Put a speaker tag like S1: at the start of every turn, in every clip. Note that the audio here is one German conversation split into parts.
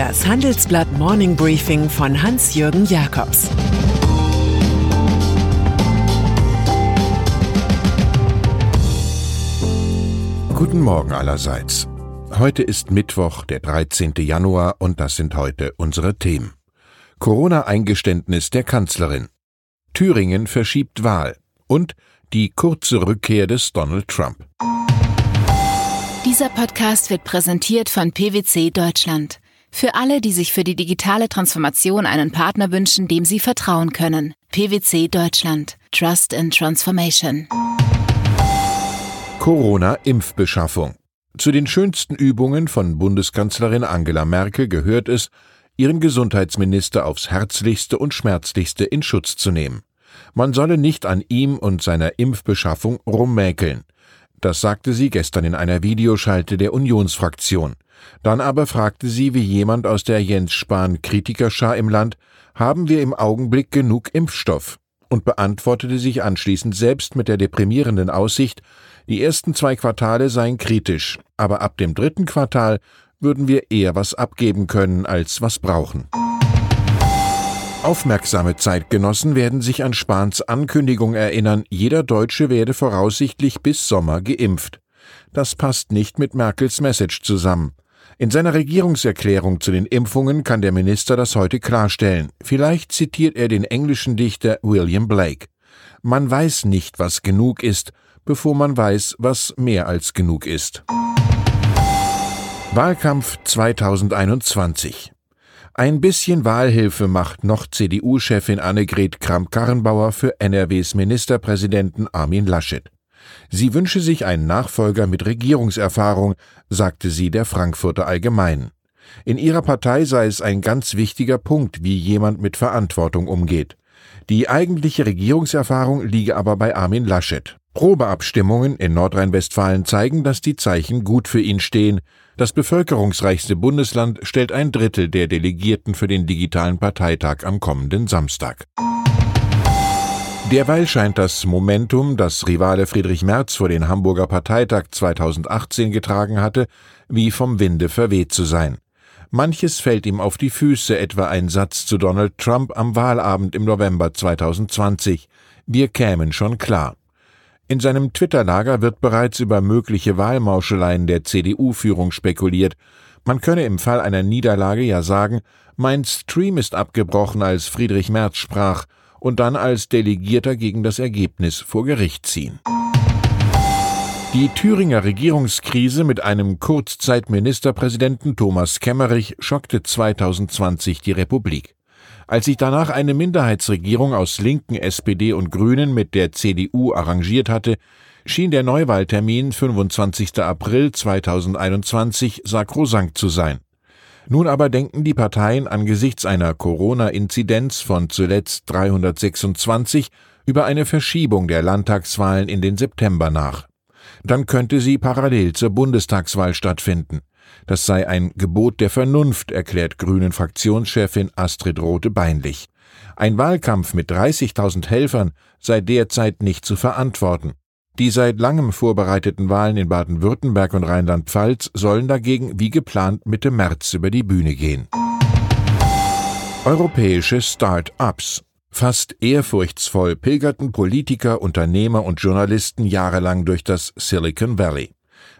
S1: Das Handelsblatt Morning Briefing von Hans-Jürgen Jakobs
S2: Guten Morgen allerseits. Heute ist Mittwoch, der 13. Januar, und das sind heute unsere Themen. Corona-Eingeständnis der Kanzlerin. Thüringen verschiebt Wahl. Und die kurze Rückkehr des Donald Trump.
S3: Dieser Podcast wird präsentiert von PwC Deutschland. Für alle, die sich für die digitale Transformation einen Partner wünschen, dem sie vertrauen können. PwC Deutschland. Trust in Transformation.
S2: Corona-Impfbeschaffung. Zu den schönsten Übungen von Bundeskanzlerin Angela Merkel gehört es, ihren Gesundheitsminister aufs herzlichste und schmerzlichste in Schutz zu nehmen. Man solle nicht an ihm und seiner Impfbeschaffung rummäkeln. Das sagte sie gestern in einer Videoschalte der Unionsfraktion. Dann aber fragte sie wie jemand aus der Jens Spahn Kritikerschar im Land, haben wir im Augenblick genug Impfstoff? Und beantwortete sich anschließend selbst mit der deprimierenden Aussicht, die ersten zwei Quartale seien kritisch, aber ab dem dritten Quartal würden wir eher was abgeben können als was brauchen. Aufmerksame Zeitgenossen werden sich an Spahns Ankündigung erinnern, jeder Deutsche werde voraussichtlich bis Sommer geimpft. Das passt nicht mit Merkels Message zusammen. In seiner Regierungserklärung zu den Impfungen kann der Minister das heute klarstellen. Vielleicht zitiert er den englischen Dichter William Blake. Man weiß nicht, was genug ist, bevor man weiß, was mehr als genug ist. Wahlkampf 2021 ein bisschen Wahlhilfe macht noch CDU-Chefin Annegret Kramp-Karrenbauer für NRWs Ministerpräsidenten Armin Laschet. Sie wünsche sich einen Nachfolger mit Regierungserfahrung, sagte sie der Frankfurter Allgemeinen. In ihrer Partei sei es ein ganz wichtiger Punkt, wie jemand mit Verantwortung umgeht. Die eigentliche Regierungserfahrung liege aber bei Armin Laschet. Probeabstimmungen in Nordrhein-Westfalen zeigen, dass die Zeichen gut für ihn stehen. Das bevölkerungsreichste Bundesland stellt ein Drittel der Delegierten für den digitalen Parteitag am kommenden Samstag. Derweil scheint das Momentum, das Rivale Friedrich Merz vor den Hamburger Parteitag 2018 getragen hatte, wie vom Winde verweht zu sein. Manches fällt ihm auf die Füße, etwa ein Satz zu Donald Trump am Wahlabend im November 2020. Wir kämen schon klar. In seinem Twitter-Lager wird bereits über mögliche Wahlmauscheleien der CDU-Führung spekuliert. Man könne im Fall einer Niederlage ja sagen, mein Stream ist abgebrochen, als Friedrich Merz sprach, und dann als Delegierter gegen das Ergebnis vor Gericht ziehen. Die Thüringer Regierungskrise mit einem Kurzzeitministerpräsidenten Thomas Kemmerich schockte 2020 die Republik. Als sich danach eine Minderheitsregierung aus Linken, SPD und Grünen mit der CDU arrangiert hatte, schien der Neuwahltermin 25. April 2021 sakrosankt zu sein. Nun aber denken die Parteien angesichts einer Corona-Inzidenz von zuletzt 326 über eine Verschiebung der Landtagswahlen in den September nach. Dann könnte sie parallel zur Bundestagswahl stattfinden. Das sei ein Gebot der Vernunft, erklärt Grünen Fraktionschefin Astrid Rote-Beinlich. Ein Wahlkampf mit 30.000 Helfern sei derzeit nicht zu verantworten. Die seit langem vorbereiteten Wahlen in Baden-Württemberg und Rheinland-Pfalz sollen dagegen wie geplant Mitte März über die Bühne gehen. Europäische Start-ups. Fast ehrfurchtsvoll pilgerten Politiker, Unternehmer und Journalisten jahrelang durch das Silicon Valley.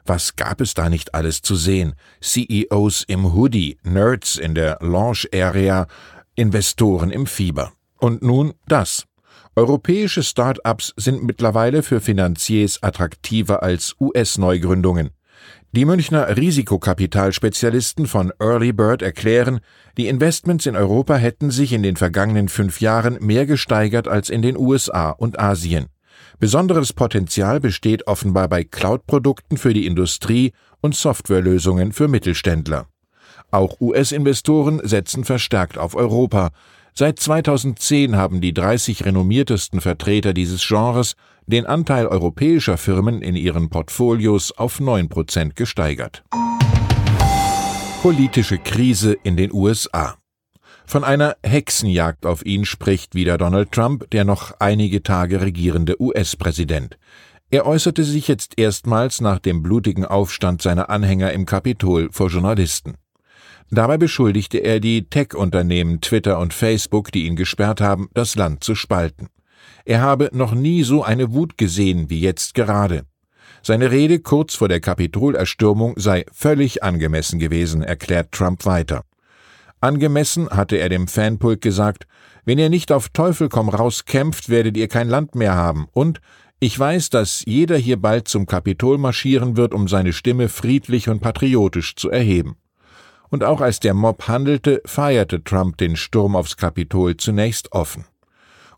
S2: Was gab es da nicht alles zu sehen? CEOs im Hoodie, Nerds in der Launch Area, Investoren im Fieber. Und nun das. Europäische Start-ups sind mittlerweile für Finanziers attraktiver als US-Neugründungen. Die Münchner Risikokapitalspezialisten von Early Bird erklären, die Investments in Europa hätten sich in den vergangenen fünf Jahren mehr gesteigert als in den USA und Asien. Besonderes Potenzial besteht offenbar bei Cloud-Produkten für die Industrie und Softwarelösungen für Mittelständler. Auch US-Investoren setzen verstärkt auf Europa. Seit 2010 haben die 30 renommiertesten Vertreter dieses Genres den Anteil europäischer Firmen in ihren Portfolios auf 9 Prozent gesteigert. Politische Krise in den USA. Von einer Hexenjagd auf ihn spricht wieder Donald Trump, der noch einige Tage regierende US-Präsident. Er äußerte sich jetzt erstmals nach dem blutigen Aufstand seiner Anhänger im Kapitol vor Journalisten. Dabei beschuldigte er die Tech-Unternehmen Twitter und Facebook, die ihn gesperrt haben, das Land zu spalten. Er habe noch nie so eine Wut gesehen wie jetzt gerade. Seine Rede kurz vor der Kapitolerstürmung sei völlig angemessen gewesen, erklärt Trump weiter. Angemessen hatte er dem Fanpulk gesagt, wenn ihr nicht auf Teufel komm raus kämpft, werdet ihr kein Land mehr haben. Und ich weiß, dass jeder hier bald zum Kapitol marschieren wird, um seine Stimme friedlich und patriotisch zu erheben. Und auch als der Mob handelte, feierte Trump den Sturm aufs Kapitol zunächst offen.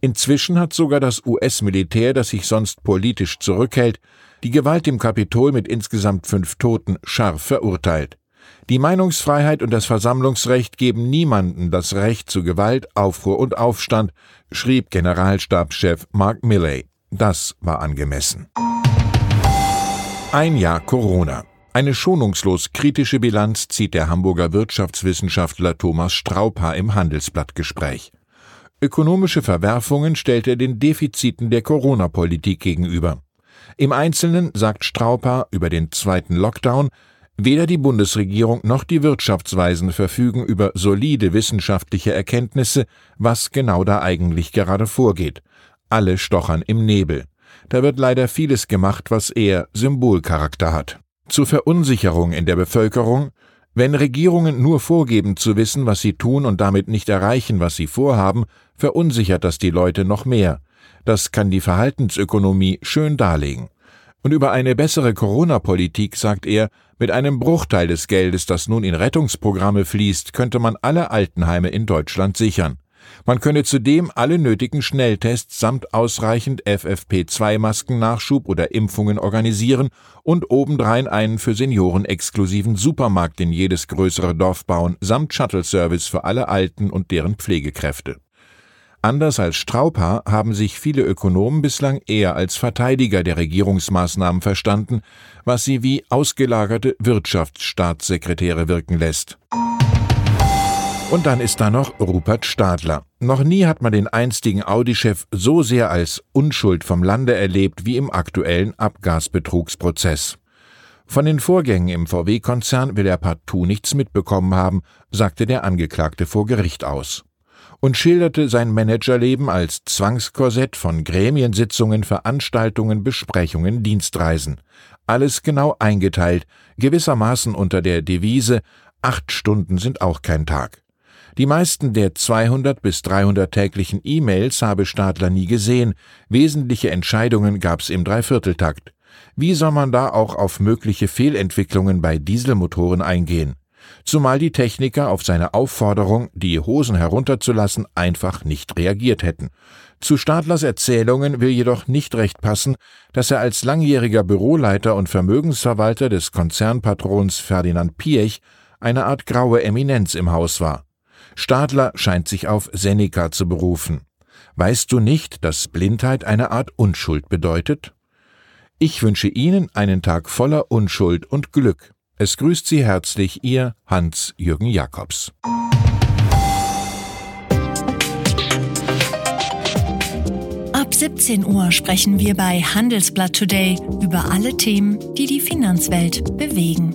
S2: Inzwischen hat sogar das US-Militär, das sich sonst politisch zurückhält, die Gewalt im Kapitol mit insgesamt fünf Toten scharf verurteilt. Die Meinungsfreiheit und das Versammlungsrecht geben niemanden das Recht zu Gewalt, Aufruhr und Aufstand, schrieb Generalstabschef Mark Milley. Das war angemessen. Ein Jahr Corona. Eine schonungslos kritische Bilanz zieht der Hamburger Wirtschaftswissenschaftler Thomas Straubhaar im Handelsblattgespräch. Ökonomische Verwerfungen stellt er den Defiziten der Corona-Politik gegenüber. Im Einzelnen sagt Straubhaar über den zweiten Lockdown, Weder die Bundesregierung noch die Wirtschaftsweisen verfügen über solide wissenschaftliche Erkenntnisse, was genau da eigentlich gerade vorgeht. Alle stochern im Nebel. Da wird leider vieles gemacht, was eher Symbolcharakter hat. Zur Verunsicherung in der Bevölkerung, wenn Regierungen nur vorgeben zu wissen, was sie tun und damit nicht erreichen, was sie vorhaben, verunsichert das die Leute noch mehr. Das kann die Verhaltensökonomie schön darlegen. Und über eine bessere Corona-Politik sagt er, mit einem Bruchteil des Geldes, das nun in Rettungsprogramme fließt, könnte man alle Altenheime in Deutschland sichern. Man könne zudem alle nötigen Schnelltests samt ausreichend FFP2-Masken-Nachschub oder Impfungen organisieren und obendrein einen für Senioren exklusiven Supermarkt in jedes größere Dorf bauen, samt Shuttle-Service für alle Alten und deren Pflegekräfte. Anders als Straubhaar haben sich viele Ökonomen bislang eher als Verteidiger der Regierungsmaßnahmen verstanden, was sie wie ausgelagerte Wirtschaftsstaatssekretäre wirken lässt. Und dann ist da noch Rupert Stadler. Noch nie hat man den einstigen Audi-Chef so sehr als Unschuld vom Lande erlebt wie im aktuellen Abgasbetrugsprozess. Von den Vorgängen im VW-Konzern will er partout nichts mitbekommen haben, sagte der Angeklagte vor Gericht aus und schilderte sein Managerleben als Zwangskorsett von Gremiensitzungen, Veranstaltungen, Besprechungen, Dienstreisen. Alles genau eingeteilt, gewissermaßen unter der Devise acht Stunden sind auch kein Tag. Die meisten der 200 bis 300 täglichen E-Mails habe Stadler nie gesehen, wesentliche Entscheidungen gab's im Dreivierteltakt. Wie soll man da auch auf mögliche Fehlentwicklungen bei Dieselmotoren eingehen? zumal die Techniker auf seine Aufforderung, die Hosen herunterzulassen, einfach nicht reagiert hätten. Zu Stadlers Erzählungen will jedoch nicht recht passen, dass er als langjähriger Büroleiter und Vermögensverwalter des Konzernpatrons Ferdinand Piech eine Art graue Eminenz im Haus war. Stadler scheint sich auf Seneca zu berufen. Weißt du nicht, dass Blindheit eine Art Unschuld bedeutet? Ich wünsche Ihnen einen Tag voller Unschuld und Glück. Es grüßt Sie herzlich Ihr Hans-Jürgen Jakobs.
S4: Ab 17 Uhr sprechen wir bei Handelsblatt Today über alle Themen, die die Finanzwelt bewegen.